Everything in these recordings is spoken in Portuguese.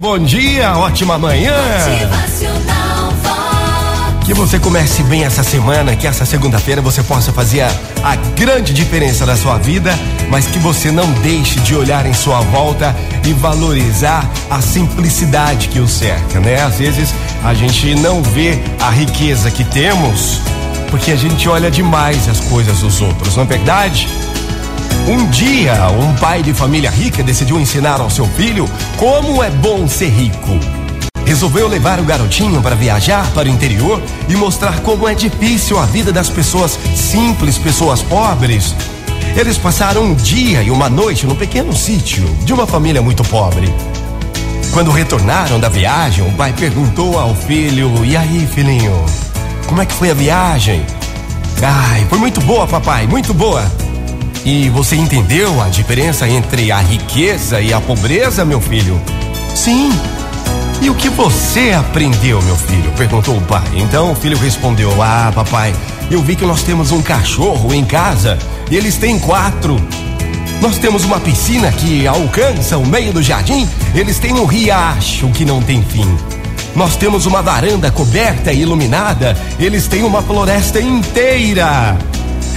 Bom dia, ótima manhã. Que você comece bem essa semana, que essa segunda-feira você possa fazer a, a grande diferença na sua vida, mas que você não deixe de olhar em sua volta e valorizar a simplicidade que o cerca, né? Às vezes a gente não vê a riqueza que temos porque a gente olha demais as coisas dos outros, não é verdade? Um dia, um pai de família rica decidiu ensinar ao seu filho como é bom ser rico. Resolveu levar o garotinho para viajar para o interior e mostrar como é difícil a vida das pessoas simples, pessoas pobres. Eles passaram um dia e uma noite no pequeno sítio de uma família muito pobre. Quando retornaram da viagem, o pai perguntou ao filho: E aí, filhinho? Como é que foi a viagem? Ai, foi muito boa, papai, muito boa. E você entendeu a diferença entre a riqueza e a pobreza, meu filho? Sim. E o que você aprendeu, meu filho? perguntou o pai. Então o filho respondeu: Ah, papai, eu vi que nós temos um cachorro em casa eles têm quatro. Nós temos uma piscina que alcança o meio do jardim, eles têm um riacho que não tem fim. Nós temos uma varanda coberta e iluminada, eles têm uma floresta inteira.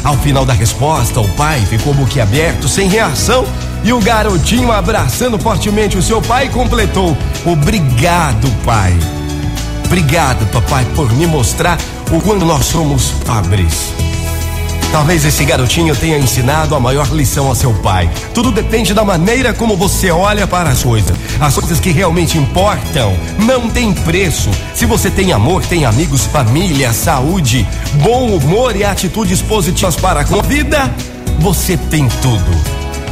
Ao final da resposta, o pai ficou boquiaberto, sem reação, e o garotinho, abraçando fortemente o seu pai, completou: Obrigado, pai. Obrigado, papai, por me mostrar o quanto nós somos pobres. Talvez esse garotinho tenha ensinado a maior lição ao seu pai. Tudo depende da maneira como você olha para as coisas. As coisas que realmente importam não têm preço. Se você tem amor, tem amigos, família, saúde, bom humor e atitudes positivas para com a vida, você tem tudo.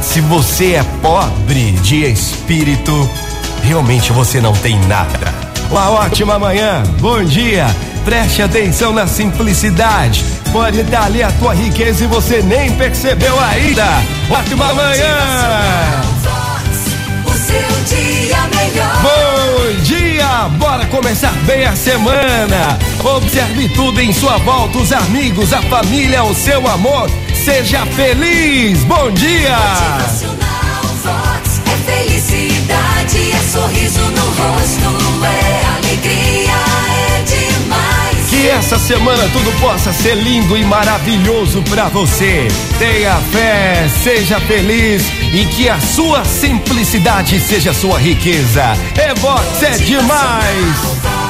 Se você é pobre de espírito, realmente você não tem nada. Uma ótima manhã, bom dia. Preste atenção na simplicidade. Pode dar ali a tua riqueza e você nem percebeu ainda. Ótima manhã! O seu dia melhor. Bom dia! Bora começar bem a semana. Observe tudo em sua volta: os amigos, a família, o seu amor. Seja feliz! Bom dia! Essa semana tudo possa ser lindo e maravilhoso pra você. Tenha fé, seja feliz e que a sua simplicidade seja sua riqueza. É Vox, é demais!